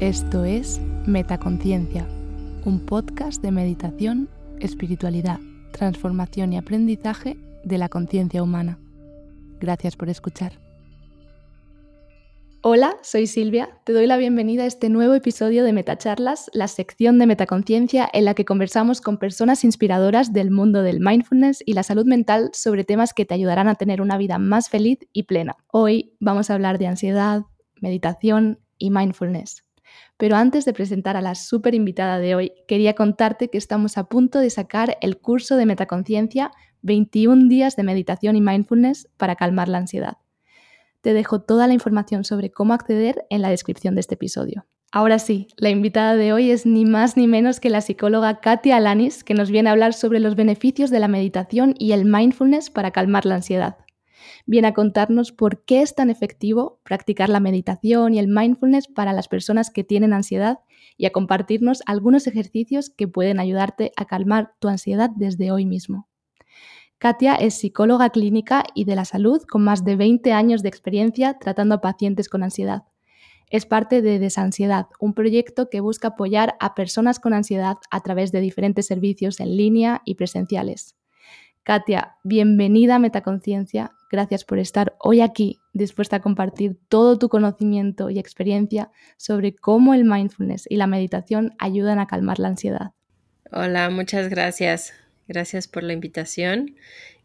Esto es Metaconciencia, un podcast de meditación, espiritualidad, transformación y aprendizaje de la conciencia humana. Gracias por escuchar. Hola, soy Silvia. Te doy la bienvenida a este nuevo episodio de Metacharlas, la sección de Metaconciencia en la que conversamos con personas inspiradoras del mundo del mindfulness y la salud mental sobre temas que te ayudarán a tener una vida más feliz y plena. Hoy vamos a hablar de ansiedad, meditación y mindfulness. Pero antes de presentar a la súper invitada de hoy, quería contarte que estamos a punto de sacar el curso de Metaconciencia 21 días de meditación y mindfulness para calmar la ansiedad. Te dejo toda la información sobre cómo acceder en la descripción de este episodio. Ahora sí, la invitada de hoy es ni más ni menos que la psicóloga Katia Alanis, que nos viene a hablar sobre los beneficios de la meditación y el mindfulness para calmar la ansiedad viene a contarnos por qué es tan efectivo practicar la meditación y el mindfulness para las personas que tienen ansiedad y a compartirnos algunos ejercicios que pueden ayudarte a calmar tu ansiedad desde hoy mismo. Katia es psicóloga clínica y de la salud con más de 20 años de experiencia tratando a pacientes con ansiedad. Es parte de Desansiedad, un proyecto que busca apoyar a personas con ansiedad a través de diferentes servicios en línea y presenciales. Katia, bienvenida a Metaconciencia. Gracias por estar hoy aquí, dispuesta a compartir todo tu conocimiento y experiencia sobre cómo el mindfulness y la meditación ayudan a calmar la ansiedad. Hola, muchas gracias. Gracias por la invitación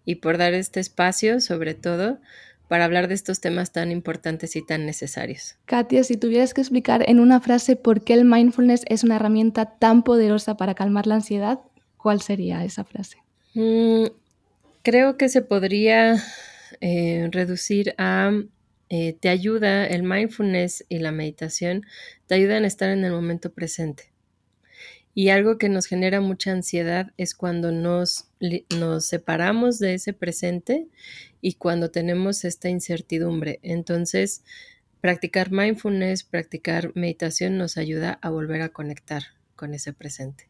y por dar este espacio, sobre todo, para hablar de estos temas tan importantes y tan necesarios. Katia, si tuvieras que explicar en una frase por qué el mindfulness es una herramienta tan poderosa para calmar la ansiedad, ¿cuál sería esa frase? Mm, creo que se podría eh, reducir a, eh, te ayuda, el mindfulness y la meditación te ayudan a estar en el momento presente. Y algo que nos genera mucha ansiedad es cuando nos, nos separamos de ese presente y cuando tenemos esta incertidumbre. Entonces, practicar mindfulness, practicar meditación nos ayuda a volver a conectar con ese presente.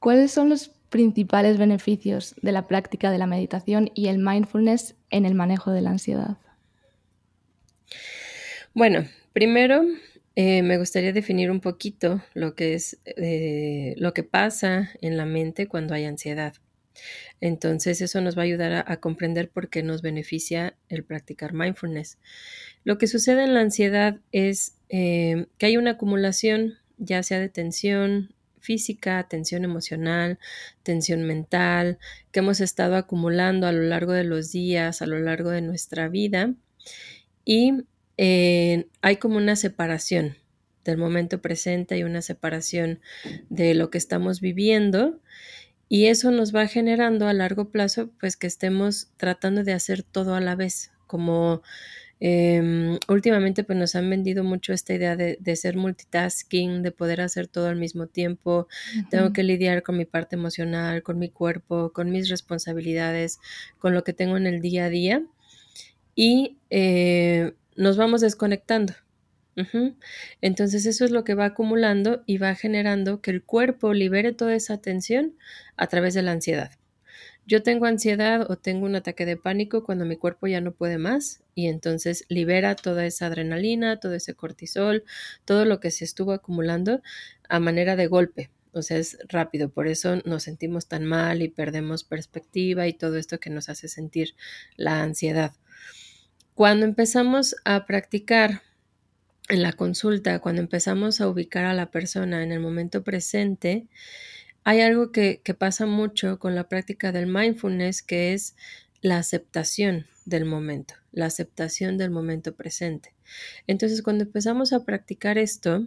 ¿Cuáles son los principales beneficios de la práctica de la meditación y el mindfulness en el manejo de la ansiedad? Bueno, primero eh, me gustaría definir un poquito lo que es eh, lo que pasa en la mente cuando hay ansiedad. Entonces eso nos va a ayudar a, comprender por qué nos beneficia el practicar mindfulness. Lo que sucede en la ansiedad es eh, que hay una acumulación ya sea de tensión, física, tensión emocional, tensión mental, que hemos estado acumulando a lo largo de los días, a lo largo de nuestra vida. Y eh, hay como una separación del momento presente y una separación de lo que estamos viviendo. Y eso nos va generando a largo plazo, pues que estemos tratando de hacer todo a la vez, como Em, últimamente pues nos han vendido mucho esta idea de, ser multitasking, de poder hacer todo al mismo tiempo. Tengo que lidiar con mi parte emocional, con mi cuerpo, con mis responsabilidades, con lo que tengo en el día a día. Y eh, nos vamos desconectando. Entonces eso es lo que va acumulando y va generando que el cuerpo libere toda esa tensión a través de la ansiedad. Yo tengo ansiedad o tengo un ataque de pánico cuando mi cuerpo ya no puede más y entonces libera toda esa adrenalina, todo ese cortisol, todo lo que se estuvo acumulando a manera de golpe. o sea, es rápido, por eso nos sentimos tan mal y perdemos perspectiva y todo esto que nos hace sentir la ansiedad. Cuando empezamos a practicar en la consulta, cuando empezamos a ubicar a la persona en el momento presente, hay algo que, pasa mucho con la práctica del mindfulness, que es la aceptación del momento, la aceptación del momento presente. Entonces, cuando empezamos a practicar esto,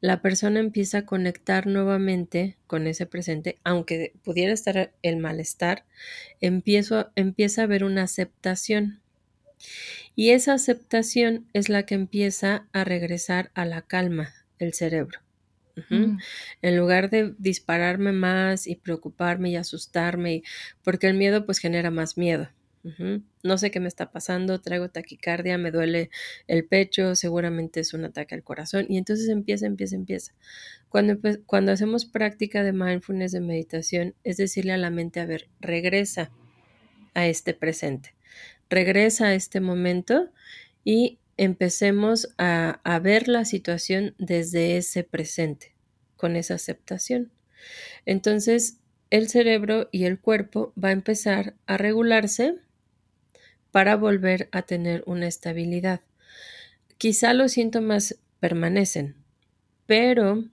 la persona empieza a conectar nuevamente con ese presente, aunque pudiera estar el malestar, empieza a haber una aceptación. Y esa aceptación es la que empieza a regresar a la calma el cerebro. Mm. En lugar de dispararme más y preocuparme y asustarme, porque el miedo pues genera más miedo. No sé qué me está pasando, traigo taquicardia, me duele el pecho, seguramente es un ataque al corazón y entonces empieza, empieza, empieza. Cuando, cuando hacemos práctica de mindfulness, de meditación, es decirle a la mente, a ver, regresa a este presente, regresa a este momento y empecemos a, a ver la situación desde ese presente, con esa aceptación. Entonces, el cerebro y el cuerpo va a empezar a regularse para volver a tener una estabilidad. Quizá los síntomas permanecen, pero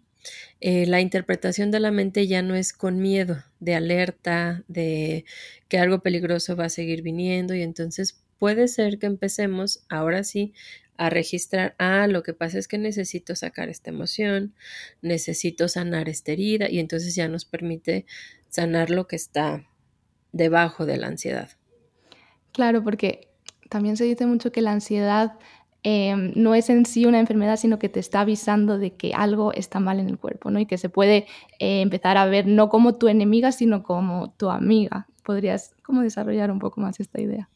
eh, la interpretación de la mente ya no es con miedo, de alerta, de que algo peligroso va a seguir viniendo y entonces puede ser que empecemos ahora sí a registrar, ah, lo que pasa es que necesito sacar esta emoción, necesito sanar esta herida y entonces ya nos permite sanar lo que está debajo de la ansiedad. Claro, porque también se dice mucho que la ansiedad em, no es en sí una enfermedad, sino que te está avisando de que algo está mal en el cuerpo, ¿no? Y que se puede eh, empezar a ver no como tu enemiga, sino como tu amiga. ¿Podrías como desarrollar un poco más esta idea?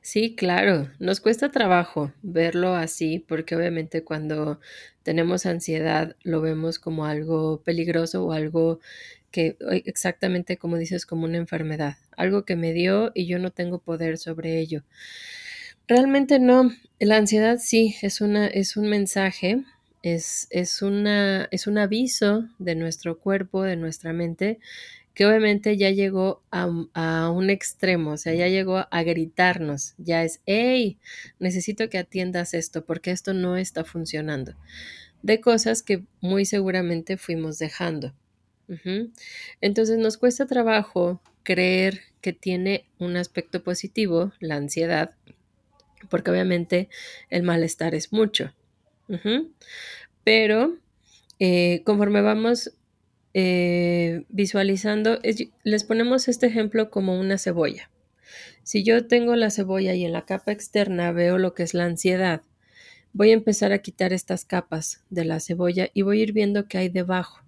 Sí, claro, nos cuesta trabajo verlo así, porque obviamente cuando tenemos ansiedad lo vemos como algo peligroso o algo que exactamente como dices, como una enfermedad, algo que me dio y yo no tengo poder sobre ello. Realmente no, la ansiedad sí es, una, es un mensaje, es, es, una, es un aviso de nuestro cuerpo, de nuestra mente, que obviamente ya llegó a, a, un extremo, o sea, ya llegó a gritarnos, ya es, hey, necesito que atiendas esto porque esto no está funcionando, de cosas que muy seguramente fuimos dejando. Entonces nos cuesta trabajo creer que tiene un aspecto positivo, la ansiedad, porque obviamente el malestar es mucho. Pero eh, conforme vamos eh, visualizando, les ponemos este ejemplo como una cebolla. Si yo tengo la cebolla y en la capa externa veo lo que es la ansiedad, voy a empezar a quitar estas capas de la cebolla y voy a ir viendo qué hay debajo.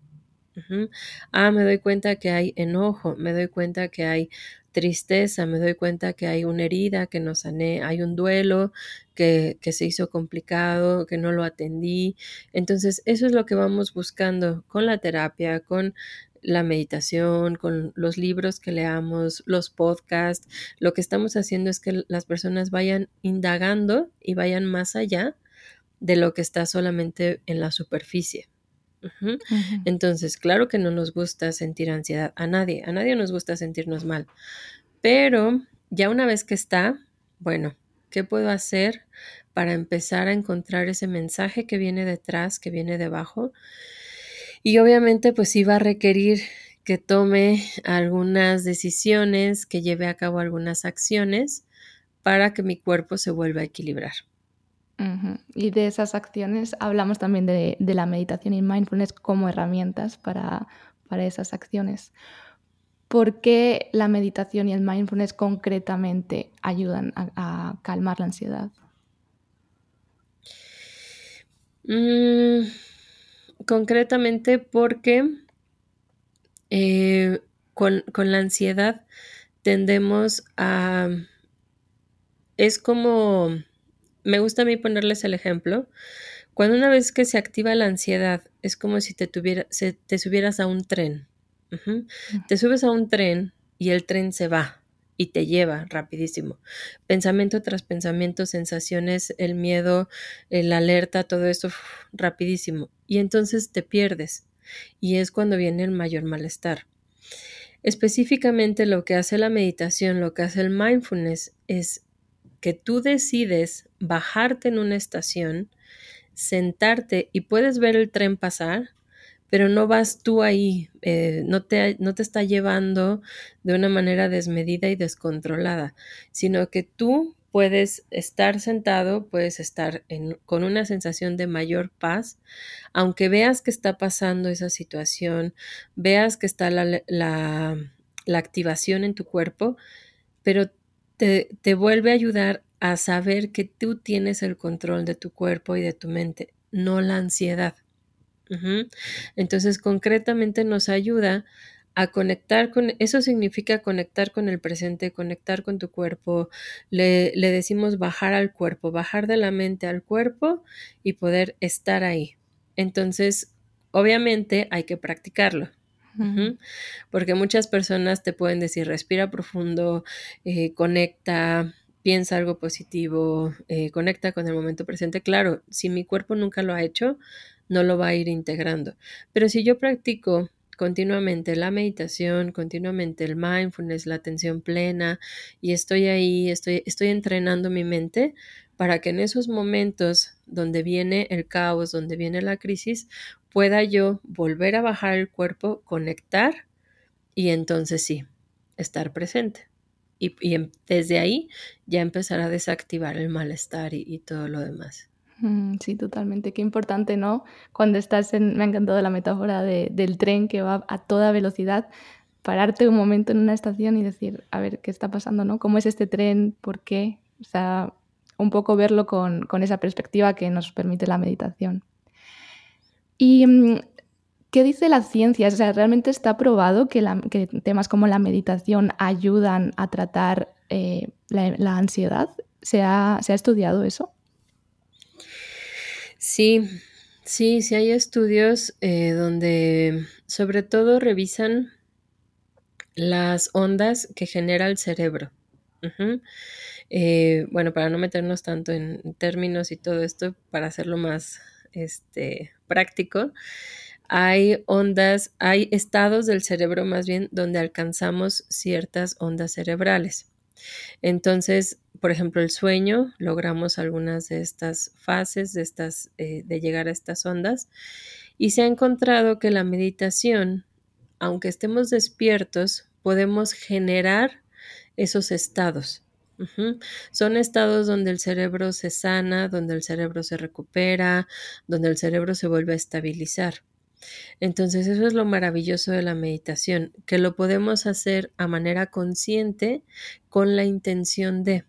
Ah, me doy cuenta que hay enojo, me doy cuenta que hay tristeza, me doy cuenta que hay una herida que no sané, hay un duelo que, que, se hizo complicado, que no lo atendí. Entonces, eso es lo que vamos buscando con la terapia, con la meditación, con los libros que leamos, los podcasts. Lo que estamos haciendo es que las personas vayan indagando y vayan más allá de lo que está solamente en la superficie. Entonces, claro que no nos gusta sentir ansiedad a nadie, a nadie nos gusta sentirnos mal, pero ya una vez que está, bueno, ¿qué puedo hacer para empezar a encontrar ese mensaje que viene detrás, que viene debajo? Y obviamente pues iba a requerir que tome algunas decisiones, que lleve a cabo algunas acciones para que mi cuerpo se vuelva a equilibrar. Y de esas acciones hablamos también de, la meditación y mindfulness como herramientas para, esas acciones. ¿Por qué la meditación y el mindfulness concretamente ayudan a, calmar la ansiedad? Mm, concretamente porque eh, con, con la ansiedad tendemos a... Es como me gusta a mí ponerles el ejemplo. Cuando una vez que se activa la ansiedad, es como si te, tuviera, te subieras a un tren. Te subes a un tren y el tren se va y te lleva rapidísimo. Pensamiento tras pensamiento, sensaciones, el miedo, la alerta, todo eso rapidísimo. Y entonces te pierdes. y es cuando viene el mayor malestar. Específicamente lo que hace la meditación, lo que hace el mindfulness es que tú decides bajarte en una estación, sentarte y puedes ver el tren pasar, pero no vas tú ahí, eh, no, te, no te está llevando de una manera desmedida y descontrolada, sino que tú puedes estar sentado, puedes estar con una sensación de mayor paz, aunque veas que está pasando esa situación, veas que está la, la, activación en tu cuerpo, pero te, te vuelve a ayudar a saber que tú tienes el control de tu cuerpo y de tu mente, no la ansiedad. Entonces, concretamente nos ayuda a conectar con, eso significa conectar con el presente, conectar con tu cuerpo. Le, decimos bajar al cuerpo, bajar de la mente al cuerpo y poder estar ahí. Entonces, obviamente hay que practicarlo. Porque muchas personas te pueden decir, respira profundo, eh, conecta, piensa algo positivo, eh, conecta con el momento presente. Claro, si mi cuerpo nunca lo ha hecho, no lo va a ir integrando. Pero si yo practico continuamente la meditación, continuamente el mindfulness, la atención plena y estoy ahí, estoy, estoy entrenando mi mente para que en esos momentos donde viene el caos, donde viene la crisis, pueda yo volver a bajar el cuerpo, conectar y entonces sí, estar presente. Y, desde ahí ya empezar a desactivar el malestar y todo lo demás. Mm, sí, totalmente. Qué importante, ¿no? Cuando estás en, me ha encantado la metáfora del tren que va a toda velocidad, pararte un momento en una estación y decir, a ver, ¿qué está pasando, no? ¿Cómo es este tren? ¿Por qué? O sea, un poco verlo con, esa perspectiva que nos permite la meditación. ¿Y mm, qué dice la ciencia? O sea, ¿realmente está probado que, temas como la meditación ayudan a tratar eh, la, ansiedad? ¿Se ha estudiado eso? Sí, sí, sí hay estudios eh, donde sobre todo revisan las ondas que genera el cerebro. Eh, bueno, para no meternos tanto en términos y todo esto, para hacerlo más este, práctico, hay ondas, hay estados del cerebro más bien donde alcanzamos ciertas ondas cerebrales. Entonces, por ejemplo, el sueño, logramos algunas de estas fases, de, estas, eh, de llegar a estas ondas, y se ha encontrado que la meditación, aunque estemos despiertos, podemos generar esos estados. Son estados donde el cerebro se sana, donde el cerebro se recupera, donde el cerebro se vuelve a estabilizar. Entonces eso es lo maravilloso de la meditación, que lo podemos hacer a manera consciente con la intención de.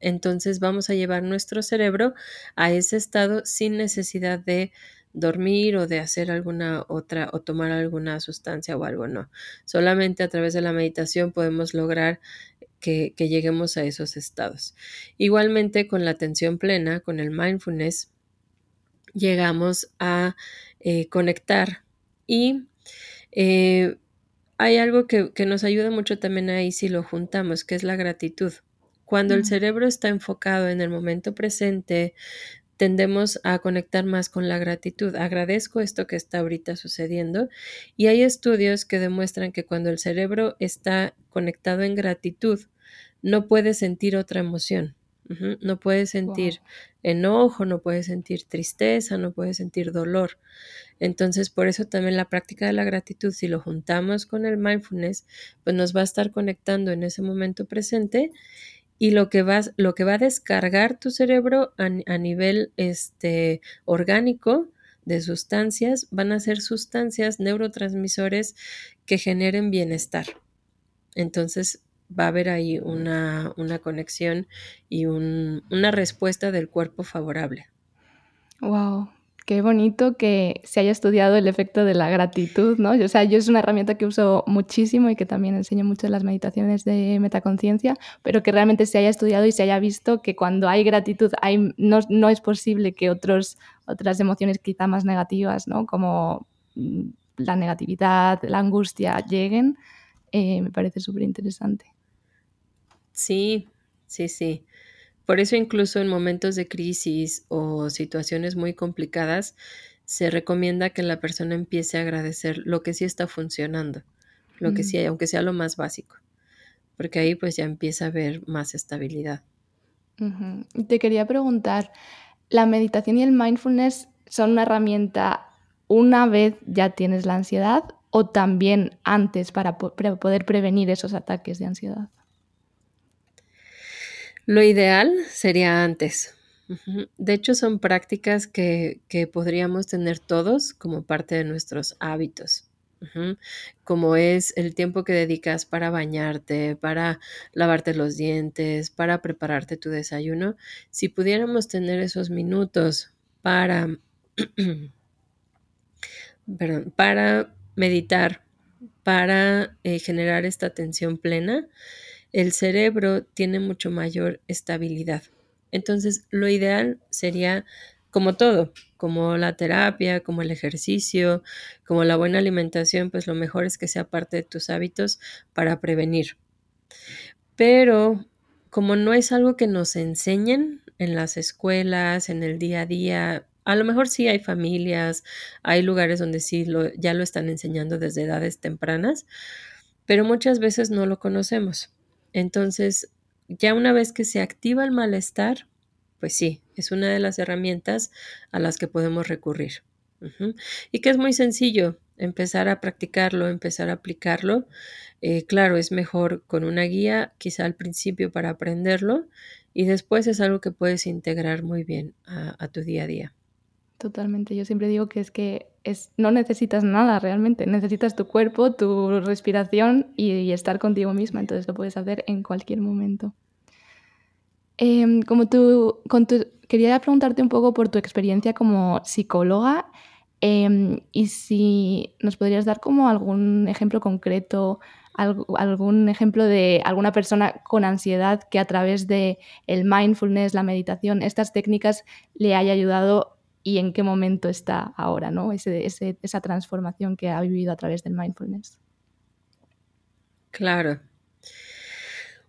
Entonces vamos a llevar nuestro cerebro a ese estado sin necesidad de dormir o de hacer alguna otra o tomar alguna sustancia o algo, no. Solamente a través de la meditación podemos lograr que, lleguemos a esos estados. Igualmente con la atención plena, con el mindfulness, llegamos a eh, conectar. Y eh, hay algo que, nos ayuda mucho también ahí si lo juntamos, que es la gratitud. Cuando el cerebro está enfocado en el momento presente, tendemos a conectar más con la gratitud. Agradezco esto que está ahorita sucediendo y hay estudios que demuestran que cuando el cerebro está conectado en gratitud, no puede sentir otra emoción. No puede sentir enojo, no puede sentir tristeza, no puede sentir dolor. Entonces, por eso también la práctica de la gratitud, si lo juntamos con el mindfulness, pues nos va a estar conectando en ese momento presente y lo que, va, lo que va a descargar tu cerebro a, a nivel este, orgánico de sustancias van a ser sustancias neurotransmisores que generen bienestar. Entonces, va a haber ahí una, conexión y una respuesta del cuerpo favorable. Wow, qué bonito que se haya estudiado el efecto de la gratitud, ¿no? O sea, yo es una herramienta que uso muchísimo y que también enseño mucho en las meditaciones de metaconciencia, pero que realmente se haya estudiado y se haya visto que cuando hay gratitud hay, no, es posible que otros, otras emociones quizá más negativas, ¿no? Como mm, la negatividad, la angustia lleguen, eh, me parece súper interesante. Sí, sí, sí. Por eso incluso en momentos de crisis o situaciones muy complicadas, se recomienda que la persona empiece a agradecer lo que sí está funcionando, lo que sí, Mm. aunque sea lo más básico, porque ahí pues ya empieza a haber más estabilidad. Te quería preguntar, ¿la meditación y el mindfulness son una herramienta una vez ya tienes la ansiedad o también antes para poder prevenir esos ataques de ansiedad? Lo ideal sería antes. De hecho, son prácticas que, que podríamos tener todos como parte de nuestros hábitos. Como es el tiempo que dedicas para bañarte, para lavarte los dientes, para prepararte tu desayuno. Si pudiéramos tener esos minutos para, perdón, para meditar, para eh, generar esta atención plena, el cerebro tiene mucho mayor estabilidad. Entonces, lo ideal sería, como todo, como la terapia, como el ejercicio, como la buena alimentación, pues lo mejor es que sea parte de tus hábitos para prevenir. Pero como no es algo que nos enseñen en las escuelas, en el día a día, a lo mejor sí hay familias, hay lugares donde sí lo, ya lo están enseñando desde edades tempranas, pero muchas veces no lo conocemos. Entonces, ya una vez que se activa el malestar, pues sí, es una de las herramientas a las que podemos recurrir. Y que es muy sencillo empezar a practicarlo, empezar a aplicarlo. Eh, claro, es mejor con una guía, quizá al principio para aprenderlo, y después es algo que puedes integrar muy bien a tu día a día. Totalmente. Yo siempre digo que es que es, no necesitas nada realmente. Necesitas tu cuerpo, tu respiración y, estar contigo misma. Entonces lo puedes hacer en cualquier momento. Em, como tú, con tu- quería preguntarte un poco por tu experiencia como psicóloga em, y si nos podrías dar como algún ejemplo concreto, algún ejemplo de alguna persona con ansiedad que a través de el mindfulness, la meditación, estas técnicas le haya ayudado y en qué momento está ahora, ¿no? Esa transformación que ha vivido a través del mindfulness. Claro.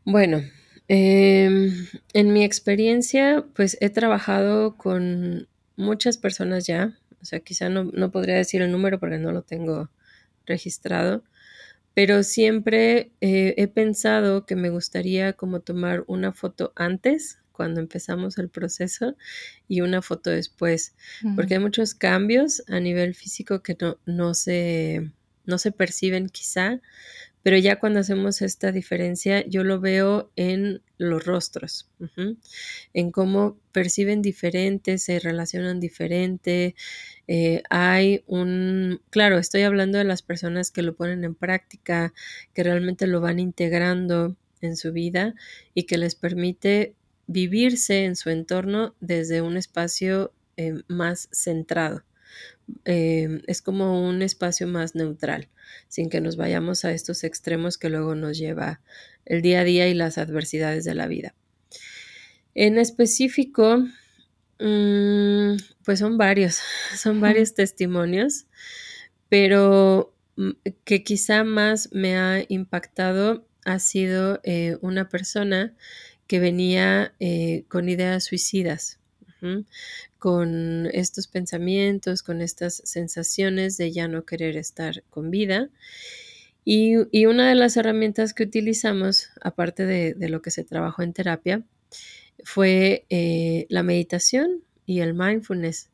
Bueno, em, en mi experiencia, pues he trabajado con muchas personas ya, o sea, quizá no, no podría decir el número porque no lo tengo registrado, pero siempre eh, he pensado que me gustaría como tomar una foto antes, cuando empezamos el proceso, y una foto después, porque hay muchos cambios a nivel físico que no, no se, no se perciben quizá, pero ya cuando hacemos esta diferencia, yo lo veo en los rostros, en cómo perciben diferente, se relacionan diferente. eh, hay un, claro, estoy hablando de las personas que lo ponen en práctica, que realmente lo van integrando en su vida y que les permite vivirse en su entorno desde un espacio eh, más centrado. Eh, es como un espacio más neutral, sin que nos vayamos a estos extremos que luego nos lleva el día a día y las adversidades de la vida. En específico, mm, pues son varios, son varios testimonios, pero mm, que quizá más me ha impactado ha sido eh, una persona que venía eh, con ideas suicidas, con estos pensamientos, con estas sensaciones de ya no querer estar con vida. Y, y una de las herramientas que utilizamos, aparte de, de lo que se trabajó en terapia, fue eh, la meditación y el mindfulness.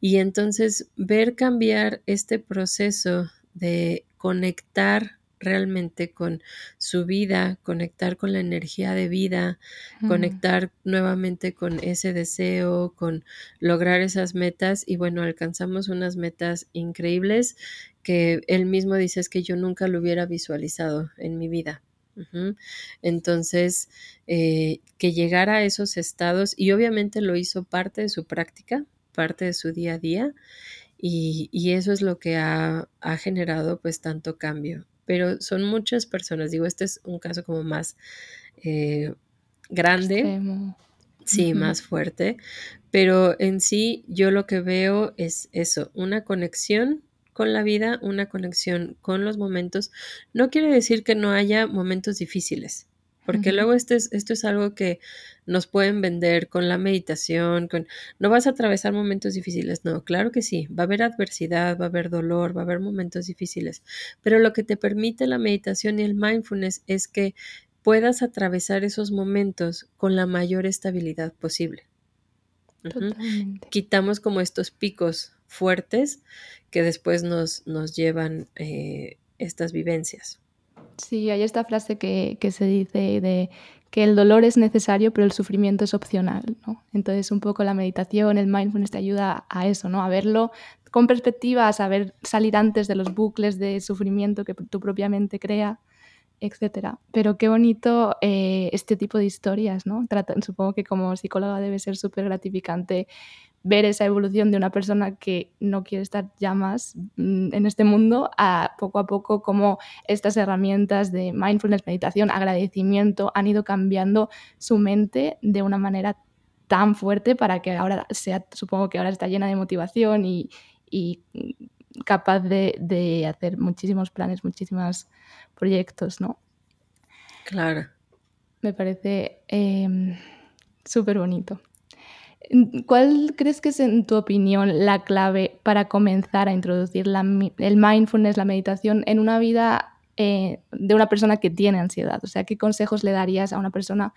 Y entonces ver cambiar este proceso de conectar realmente con su vida, conectar con la energía de vida, conectar nuevamente con ese deseo, con lograr esas metas y bueno, alcanzamos unas metas increíbles que él mismo dice es que yo nunca lo hubiera visualizado en mi vida. Entonces, eh, que llegara a esos estados y obviamente lo hizo parte de su práctica, parte de su día a día y, y eso es lo que ha, ha generado pues tanto cambio. Pero son muchas personas, digo, este es un caso como más eh, grande, extremo. sí, más fuerte, pero en sí yo lo que veo es eso, una conexión con la vida, una conexión con los momentos. No quiere decir que no haya momentos difíciles, porque luego esto es, esto es algo que nos pueden vender con la meditación, con no vas a atravesar momentos difíciles, no, claro que sí, va a haber adversidad, va a haber dolor, va a haber momentos difíciles, pero lo que te permite la meditación y el mindfulness es que puedas atravesar esos momentos con la mayor estabilidad posible. Quitamos como estos picos fuertes que después nos, nos llevan eh, estas vivencias. Sí, hay esta frase que, se dice de que el dolor es necesario, pero el sufrimiento es opcional, ¿no? Entonces, un poco la meditación, el mindfulness te ayuda a eso, ¿no? A verlo con perspectiva, a saber salir antes de los bucles de sufrimiento que tu propia mente crea, etcétera. Pero qué bonito eh, este tipo de historias, ¿no? supongo que como psicóloga debe ser súper gratificante ver esa evolución de una persona que no quiere estar ya más mm, en este mundo a poco a poco cómo estas herramientas de mindfulness, meditación, agradecimiento han ido cambiando su mente de una manera tan fuerte para que ahora sea, supongo que ahora está llena de motivación y, capaz de, hacer muchísimos planes, muchísimos proyectos, ¿no? Claro. Me parece em, súper bonito. ¿Cuál crees que es, en tu opinión, la clave para comenzar a introducir el mindfulness, la meditación, en una vida eh, de una persona que tiene ansiedad? O sea, ¿qué consejos le darías a una persona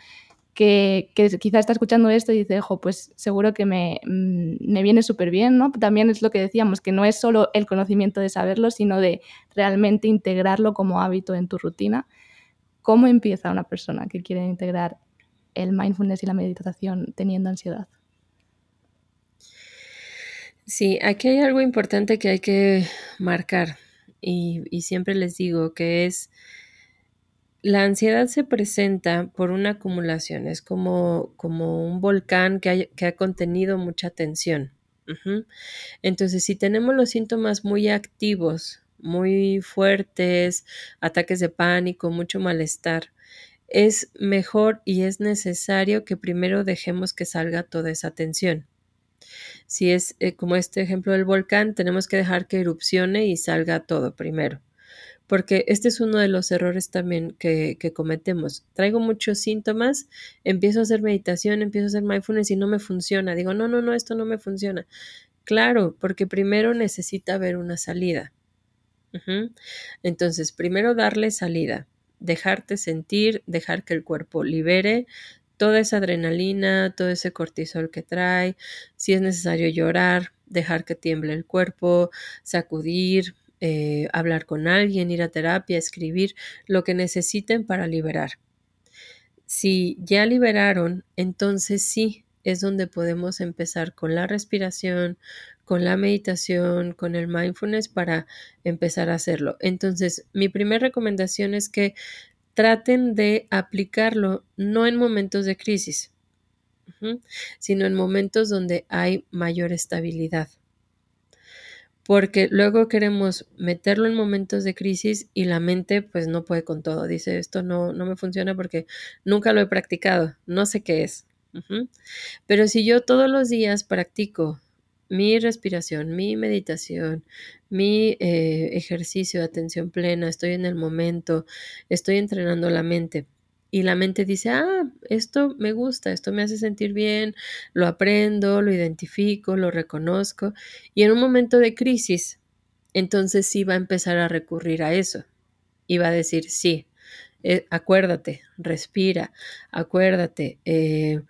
que, quizá está escuchando esto y dice, ojo, pues seguro que me, mm, me viene súper bien, ¿no? También es lo que decíamos, que no es solo el conocimiento de saberlo, sino de realmente integrarlo como hábito en tu rutina. ¿Cómo empieza una persona que quiere integrar el mindfulness y la meditación teniendo ansiedad? Sí, aquí hay algo importante que hay que marcar y, siempre les digo que es la ansiedad se presenta por una acumulación, es como, como un volcán que, que, ha contenido mucha tensión. Entonces, si tenemos los síntomas muy activos, muy fuertes, ataques de pánico, mucho malestar, es mejor y es necesario que primero dejemos que salga toda esa tensión. Si es eh, como este ejemplo del volcán, tenemos que dejar que erupcione y salga todo primero. Porque este es uno de los errores también que, cometemos. Traigo muchos síntomas, empiezo a hacer meditación, empiezo a hacer mindfulness y no me funciona. Digo, no, no, no, esto no me funciona. Claro, porque primero necesita ver una salida. Entonces, primero darle salida, dejarte sentir, dejar que el cuerpo libere toda esa adrenalina, todo ese cortisol que trae, si es necesario llorar, dejar que tiemble el cuerpo, sacudir, eh, hablar con alguien, ir a terapia, escribir, lo que necesiten para liberar. Si ya liberaron, entonces sí es donde podemos empezar con la respiración, con la meditación, con el mindfulness para empezar a hacerlo. Entonces, mi primera recomendación es que traten de aplicarlo no en momentos de crisis, sino en momentos donde hay mayor estabilidad. Porque luego queremos meterlo en momentos de crisis y la mente pues no puede con todo. Dice, esto no, no me funciona porque nunca lo he practicado, no sé qué es. Pero si yo todos los días practico mi respiración, mi meditación, mi eh, ejercicio de atención plena, estoy en el momento, estoy entrenando la mente. Y la mente dice, ah, esto me gusta, esto me hace sentir bien, lo aprendo, lo identifico, lo reconozco. Y en un momento de crisis, entonces sí va a empezar a recurrir a eso. Y va a decir, sí, eh, acuérdate, respira, acuérdate, eh,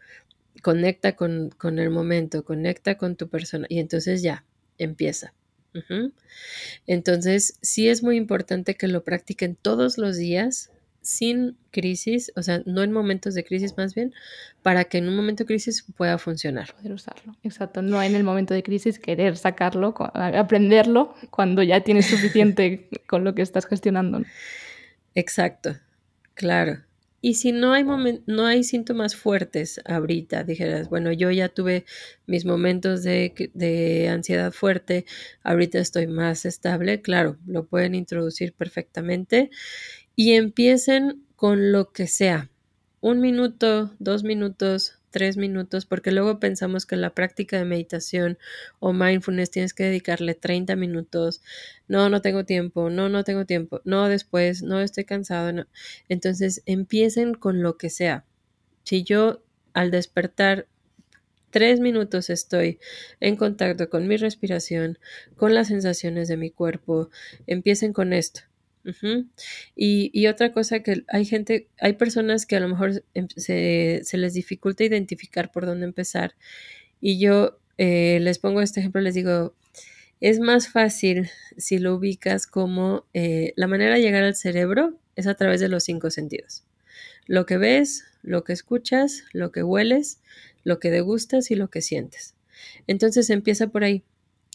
conecta con, el momento, conecta con tu persona y entonces ya, empieza. Entonces, sí es muy importante que lo practiquen todos los días sin crisis, o sea, no en momentos de crisis más bien, para que en un momento de crisis pueda funcionar. Poder usarlo, exacto. No en el momento de crisis querer sacarlo, aprenderlo cuando ya tienes suficiente con lo que estás gestionando. Exacto, claro. Y si no hay, no hay síntomas fuertes ahorita, dijeras, bueno, yo ya tuve mis momentos de, de, ansiedad fuerte, ahorita estoy más estable, claro, lo pueden introducir perfectamente y empiecen con lo que sea, un minuto, dos minutos, tres minutos, porque luego pensamos que la práctica de meditación o mindfulness tienes que dedicarle 30 minutos. No, no tengo tiempo, no, no tengo tiempo, no después, no estoy cansado. No. Entonces empiecen con lo que sea. Si yo al despertar tres minutos estoy en contacto con mi respiración, con las sensaciones de mi cuerpo, empiecen con esto y, otra cosa que hay gente, hay personas que a lo mejor em, se, les dificulta identificar por dónde empezar. Y yo eh, les pongo este ejemplo, les digo, es más fácil si lo ubicas como eh, la manera de llegar al cerebro es a través de los cinco sentidos. Lo que ves, lo que escuchas, lo que hueles, lo que degustas y lo que sientes. Entonces empieza por ahí.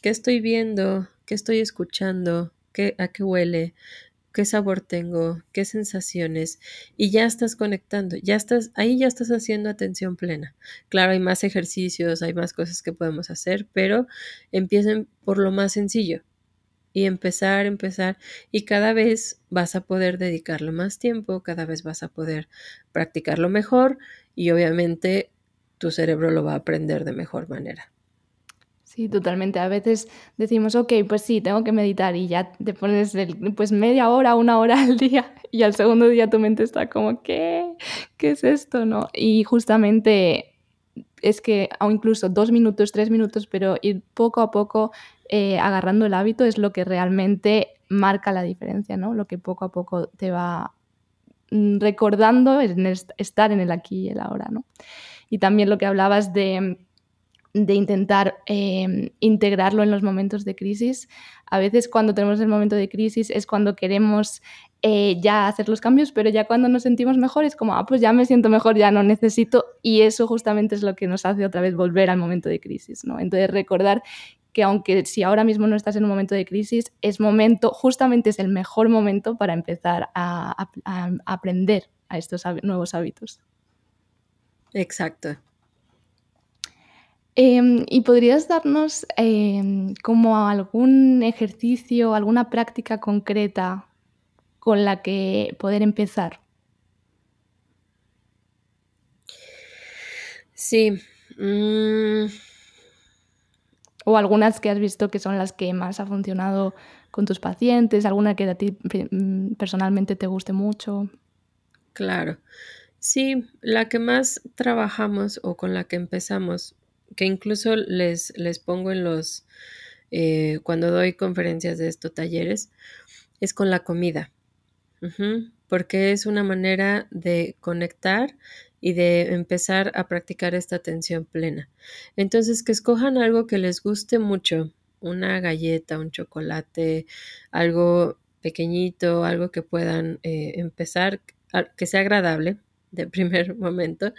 ¿Qué estoy viendo? ¿Qué estoy escuchando? ¿Qué, ¿A qué huele? Qué sabor tengo, qué sensaciones, y ya estás conectando, ya estás, ahí ya estás haciendo atención plena. Claro, hay más ejercicios, hay más cosas que podemos hacer, pero empiecen por lo más sencillo y empezar, empezar, y cada vez vas a poder dedicarle más tiempo, cada vez vas a poder practicarlo mejor y obviamente tu cerebro lo va a aprender de mejor manera. Sí, totalmente. A veces decimos, ok, pues sí, tengo que meditar y ya te pones pues media hora, una hora al día y al segundo día tu mente está como, ¿qué? ¿Qué es esto? ¿No? Y justamente es que, o incluso dos minutos, tres minutos, pero ir poco a poco eh, agarrando el hábito es lo que realmente marca la diferencia, ¿no? Lo que poco a poco te va mm, recordando en estar en el aquí y el ahora, ¿no? Y también lo que hablabas de de intentar em, integrarlo en los momentos de crisis. A veces cuando tenemos el momento de crisis es cuando queremos eh, ya hacer los cambios, pero ya cuando nos sentimos mejor es como, ah, pues ya me siento mejor, ya no necesito, y eso justamente es lo que nos hace otra vez volver al momento de crisis, ¿no? Entonces recordar que aunque si ahora mismo no estás en un momento de crisis, es momento, justamente es el mejor momento para empezar a aprender a estos nuevos hábitos. Exacto, Em, ¿Y podrías darnos em, como algún ejercicio, alguna práctica concreta con la que poder empezar? Sí. Mm. O algunas que has visto que son las que más ha funcionado con tus pacientes, alguna que a ti mm, personalmente te guste mucho. Claro. Sí, la que más trabajamos o con la que empezamos que incluso les, les pongo en los, eh, cuando doy conferencias de estos talleres, es con la comida, porque es una manera de conectar y de empezar a practicar esta atención plena. Entonces, que escojan algo que les guste mucho, una galleta, un chocolate, algo pequeñito, algo que puedan eh, empezar, que sea agradable de primer momento,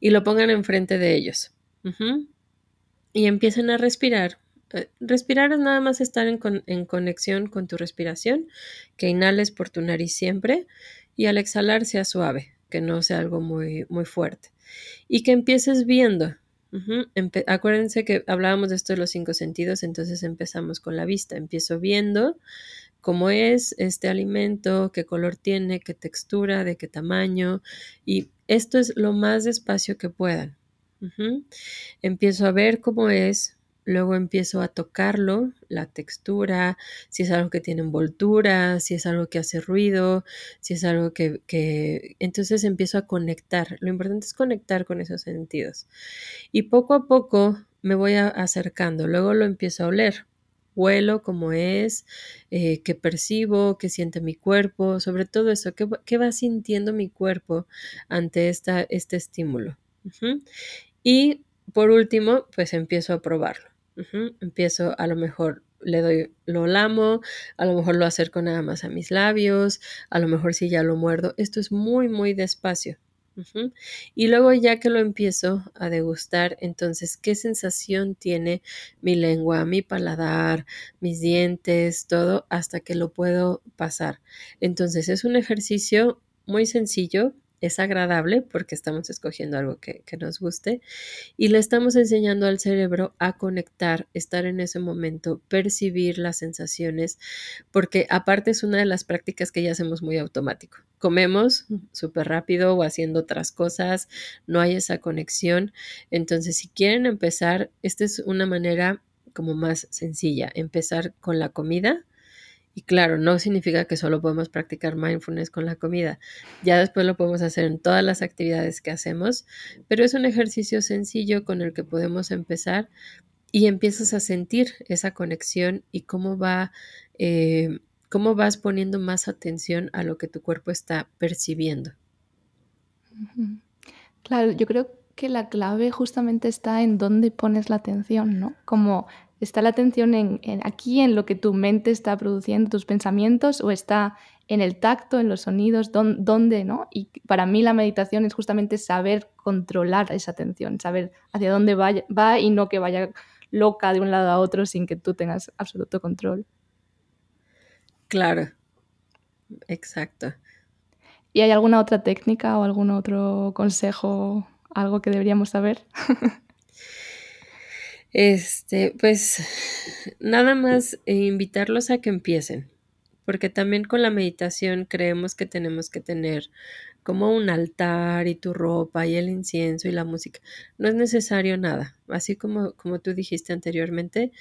y lo pongan enfrente de ellos. Y empiecen a respirar. Eh, respirar es nada más estar en, conexión con tu respiración, que inhales por tu nariz siempre y al exhalar sea suave, que no sea algo muy, muy fuerte. Y que empieces viendo. acuérdense que hablábamos de esto de los cinco sentidos, entonces empezamos con la vista. Empiezo viendo cómo es este alimento, qué color tiene, qué textura, de qué tamaño. Y esto es lo más despacio que puedan. Empiezo a ver cómo es, luego empiezo a tocarlo, la textura, si es algo que tiene envoltura, si es algo que hace ruido, si es algo que, que... Entonces empiezo a conectar. Lo importante es conectar con esos sentidos. Y poco a poco me voy acercando, luego lo empiezo a oler. Huelo cómo es, eh, qué percibo, qué siente mi cuerpo, sobre todo eso, qué, qué va sintiendo mi cuerpo ante esta, este estímulo. Y por último, pues empiezo a probarlo. Empiezo a lo mejor le doy, lo lamo, a lo mejor lo acerco nada más a mis labios, a lo mejor si ya lo muerdo. Esto es muy, muy despacio. Y luego ya que lo empiezo a degustar, entonces, ¿qué sensación tiene mi lengua, mi paladar, mis dientes, todo, hasta que lo puedo pasar? Entonces, es un ejercicio muy sencillo es agradable porque estamos escogiendo algo que, nos guste y le estamos enseñando al cerebro a conectar, estar en ese momento, percibir las sensaciones, porque aparte es una de las prácticas que ya hacemos muy automático. Comemos súper rápido o haciendo otras cosas, no hay esa conexión. Entonces, si quieren empezar, esta es una manera como más sencilla, empezar con la comida y claro, no significa que solo podemos practicar mindfulness con la comida. Ya después lo podemos hacer en todas las actividades que hacemos, pero es un ejercicio sencillo con el que podemos empezar y empiezas a sentir esa conexión y cómo va, eh, cómo vas poniendo más atención a lo que tu cuerpo está percibiendo. Claro, yo creo que la clave justamente está en dónde pones la atención, ¿no? Como ¿Está la atención en, aquí, en lo que tu mente está produciendo, tus pensamientos, o está en el tacto, en los sonidos, dónde, ¿no? Y para mí la meditación es justamente saber controlar esa atención, saber hacia dónde va y no que vaya loca de un lado a otro sin que tú tengas absoluto control. Claro, exacto. ¿Y hay alguna otra técnica o algún otro consejo, algo que deberíamos saber? Este, pues nada más eh, invitarlos a que empiecen, porque también con la meditación creemos que tenemos que tener como un altar y tu ropa y el incienso y la música. No es necesario nada, así como, como tú dijiste anteriormente,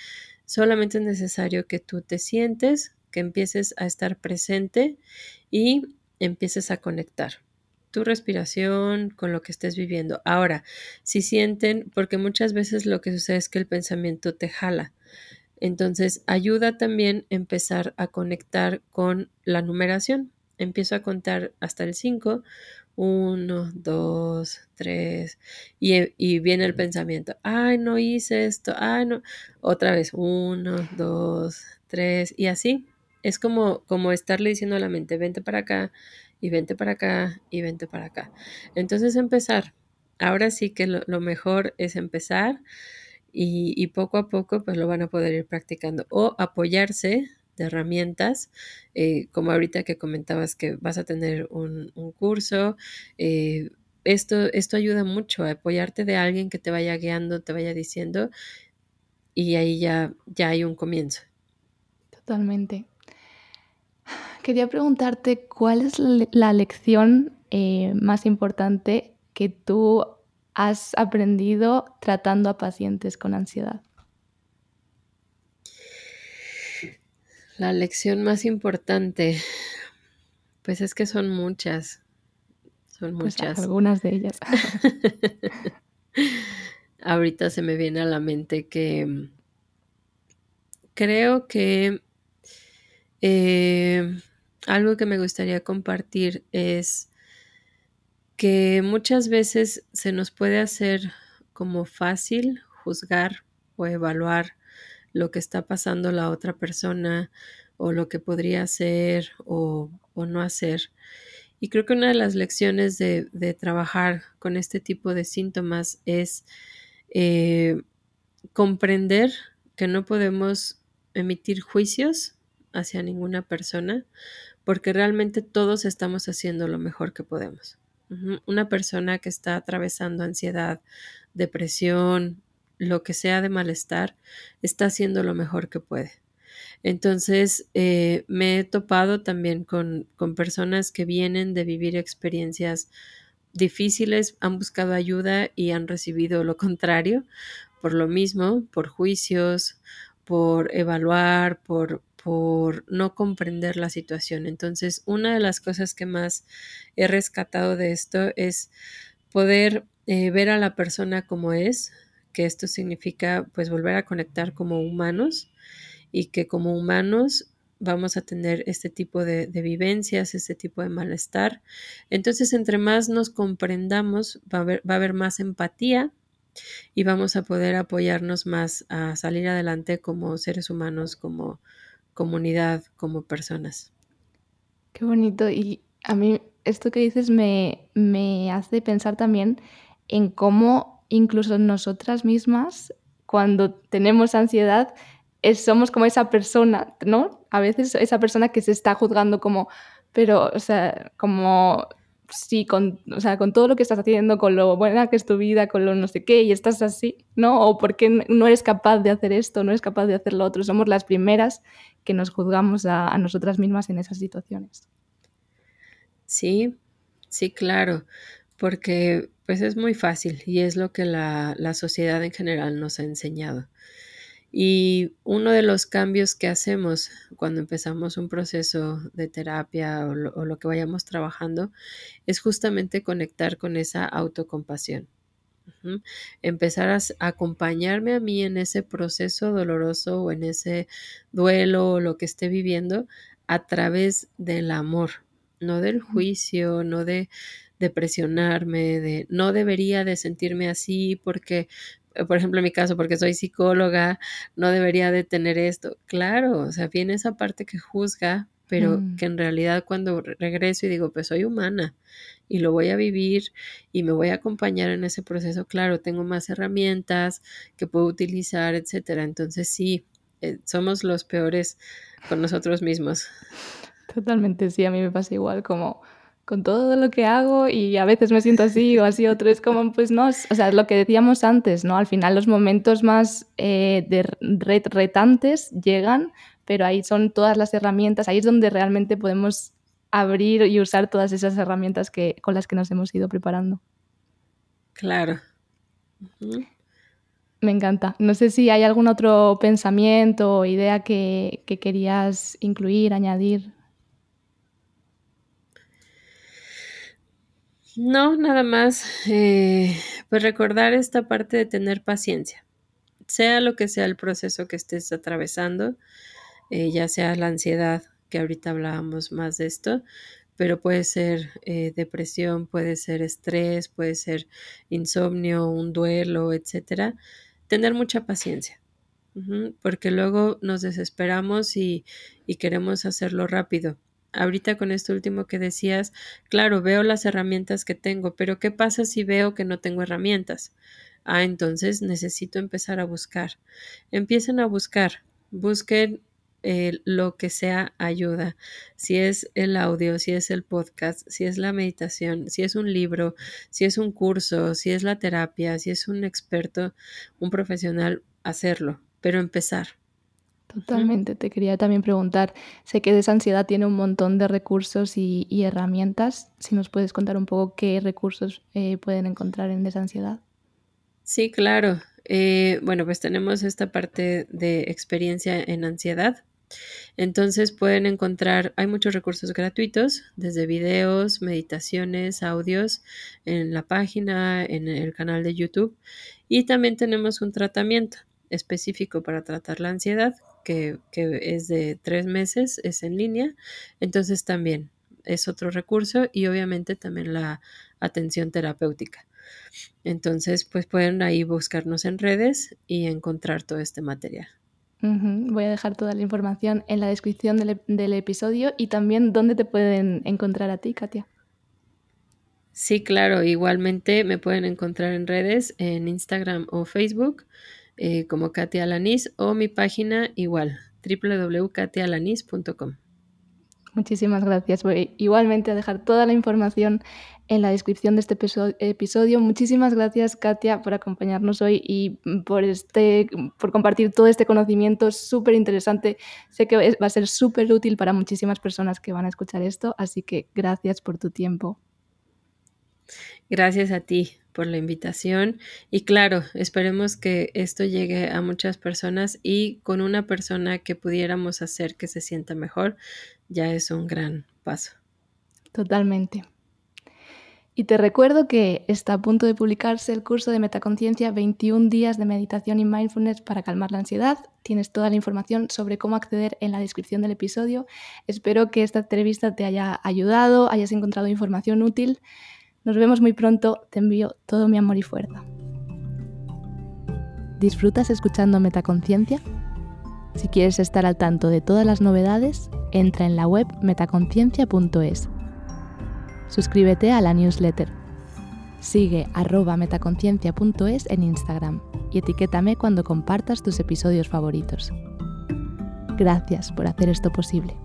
solamente es necesario que tú te sientes, que empieces a estar presente y empieces a conectar tu respiración, con lo que estés viviendo. Ahora, si sienten, porque muchas veces lo que sucede es que el pensamiento te jala. Entonces, ayuda también empezar a conectar con la numeración. Empiezo a contar hasta el 5. 1, 2, 3. Y, viene el pensamiento. Ay, no hice esto. Ay, no. Otra vez. 1, 2, 3. Y así. Es como, como estarle diciendo a la mente, vente para acá, y vente para acá y vente para acá. Entonces empezar. Ahora sí que lo, mejor es empezar y, poco a poco pues lo van a poder ir practicando o apoyarse de herramientas, eh, como ahorita que comentabas que vas a tener un, curso. Eh, esto, esto ayuda mucho a apoyarte de alguien que te vaya guiando, te vaya diciendo y ahí ya, ya hay un comienzo. Totalmente. Quería preguntarte cuál es la lección eh, más importante que tú has aprendido tratando a pacientes con ansiedad. La lección más importante, pues es que son muchas, son pues muchas. algunas de ellas. Ahorita se me viene a la mente que creo que eh, algo que me gustaría compartir es que muchas veces se nos puede hacer como fácil juzgar o evaluar lo que está pasando la otra persona o lo que podría hacer o, no hacer. Y creo que una de las lecciones de, trabajar con este tipo de síntomas es eh, comprender que no podemos emitir juicios hacia ninguna persona porque realmente todos estamos haciendo lo mejor que podemos. Una persona que está atravesando ansiedad, depresión, lo que sea de malestar, está haciendo lo mejor que puede. Entonces, eh, me he topado también con, con personas que vienen de vivir experiencias difíciles, han buscado ayuda y han recibido lo contrario, por lo mismo, por juicios, por evaluar, por, por no comprender la situación. Entonces, una de las cosas que más he rescatado de esto es poder eh, ver a la persona como es, que esto significa pues volver a conectar como humanos y que como humanos vamos a tener este tipo de, vivencias, este tipo de malestar. Entonces, entre más nos comprendamos, va a, haber, va a haber más empatía y vamos a poder apoyarnos más a salir adelante como seres humanos, como comunidad como personas. Qué bonito. Y a mí esto que dices me, me hace pensar también en cómo incluso nosotras mismas, cuando tenemos ansiedad, somos como esa persona, ¿no? A veces esa persona que se está juzgando como, pero, o sea, como si con, o sea, con todo lo que estás haciendo, con lo buena que es tu vida, con lo no sé qué, y estás así, ¿no? O por qué no eres capaz de hacer esto, no eres capaz de hacer lo otro. Somos las primeras que nos juzgamos a, a nosotras mismas en esas situaciones. Sí, sí, claro, porque pues es muy fácil y es lo que la, la sociedad en general nos ha enseñado. Y uno de los cambios que hacemos cuando empezamos un proceso de terapia o lo, que vayamos trabajando es justamente conectar con esa autocompasión. Empezar a, acompañarme a mí en ese proceso doloroso o en ese duelo o lo que esté viviendo a través del amor, no del juicio, no de, de presionarme, de no debería de sentirme así porque por ejemplo, en mi caso, porque soy psicóloga, no debería de tener esto. Claro, o sea, viene esa parte que juzga, pero mm. que en realidad cuando regreso y digo, pues soy humana y lo voy a vivir y me voy a acompañar en ese proceso, claro, tengo más herramientas que puedo utilizar, etcétera. Entonces sí, eh, somos los peores con nosotros mismos. Totalmente, sí, a mí me pasa igual como con todo lo que hago y a veces me siento así o así otro. Es como, pues no, o sea, lo que decíamos antes, ¿no? Al final los momentos más eh, de retantes llegan, pero ahí son todas las herramientas, ahí es donde realmente podemos abrir y usar todas esas herramientas que, con las que nos hemos ido preparando. Claro. Me encanta. No sé si hay algún otro pensamiento o idea que, que querías incluir, añadir. No, nada más, eh, pues recordar esta parte de tener paciencia, sea lo que sea el proceso que estés atravesando, eh, ya sea la ansiedad, que ahorita hablábamos más de esto, pero puede ser eh, depresión, puede ser estrés, puede ser insomnio, un duelo, etcétera. Tener mucha paciencia, porque luego nos desesperamos y queremos hacerlo rápido ahorita con esto último que decías, claro, veo las herramientas que tengo, pero ¿qué pasa si veo que no tengo herramientas? Ah, entonces necesito empezar a buscar. Empiecen a buscar, busquen eh, lo que sea ayuda, si es el audio, si es el podcast, si es la meditación, si es un libro, si es un curso, si es la terapia, si es un experto, un profesional, hacerlo, pero empezar. Totalmente. Te quería también preguntar, sé que Desansiedad tiene un montón de recursos y, herramientas. Si nos puedes contar un poco qué recursos eh, pueden encontrar en Desansiedad. Sí, claro. Eh, bueno, pues tenemos esta parte de experiencia en ansiedad. Entonces pueden encontrar, hay muchos recursos gratuitos, desde videos, meditaciones, audios en la página, en el canal de YouTube. Y también tenemos un tratamiento específico para tratar la ansiedad que, es de tres meses, es en línea, entonces también es otro recurso y obviamente también la atención terapéutica. Entonces, pues pueden ahí buscarnos en redes y encontrar todo este material. Voy a dejar toda la información en la descripción del, del, episodio y también dónde te pueden encontrar a ti, Katia. Sí, claro, igualmente me pueden encontrar en redes, en Instagram o Facebook. Eh, como Katia Alanis o mi página igual, www.katialanis.com. Muchísimas gracias. Voy igualmente a dejar toda la información en la descripción de este episodio. Muchísimas gracias, Katia, por acompañarnos hoy y por, este, por compartir todo este conocimiento súper interesante. Sé que va a ser súper útil para muchísimas personas que van a escuchar esto, así que gracias por tu tiempo. Gracias a ti por la invitación y claro, esperemos que esto llegue a muchas personas y con una persona que pudiéramos hacer que se sienta mejor, ya es un gran paso. Totalmente. Y te recuerdo que está a punto de publicarse el curso de Metaconciencia 21 días de meditación y mindfulness para calmar la ansiedad. Tienes toda la información sobre cómo acceder en la descripción del episodio. Espero que esta entrevista te haya ayudado, hayas encontrado información útil nos vemos muy pronto, te envío todo mi amor y fuerza. ¿Disfrutas escuchando Metaconciencia? Si quieres estar al tanto de todas las novedades, entra en la web metaconciencia.es. Suscríbete a la newsletter. Sigue arroba metaconciencia.es en Instagram y etiquétame cuando compartas tus episodios favoritos. Gracias por hacer esto posible.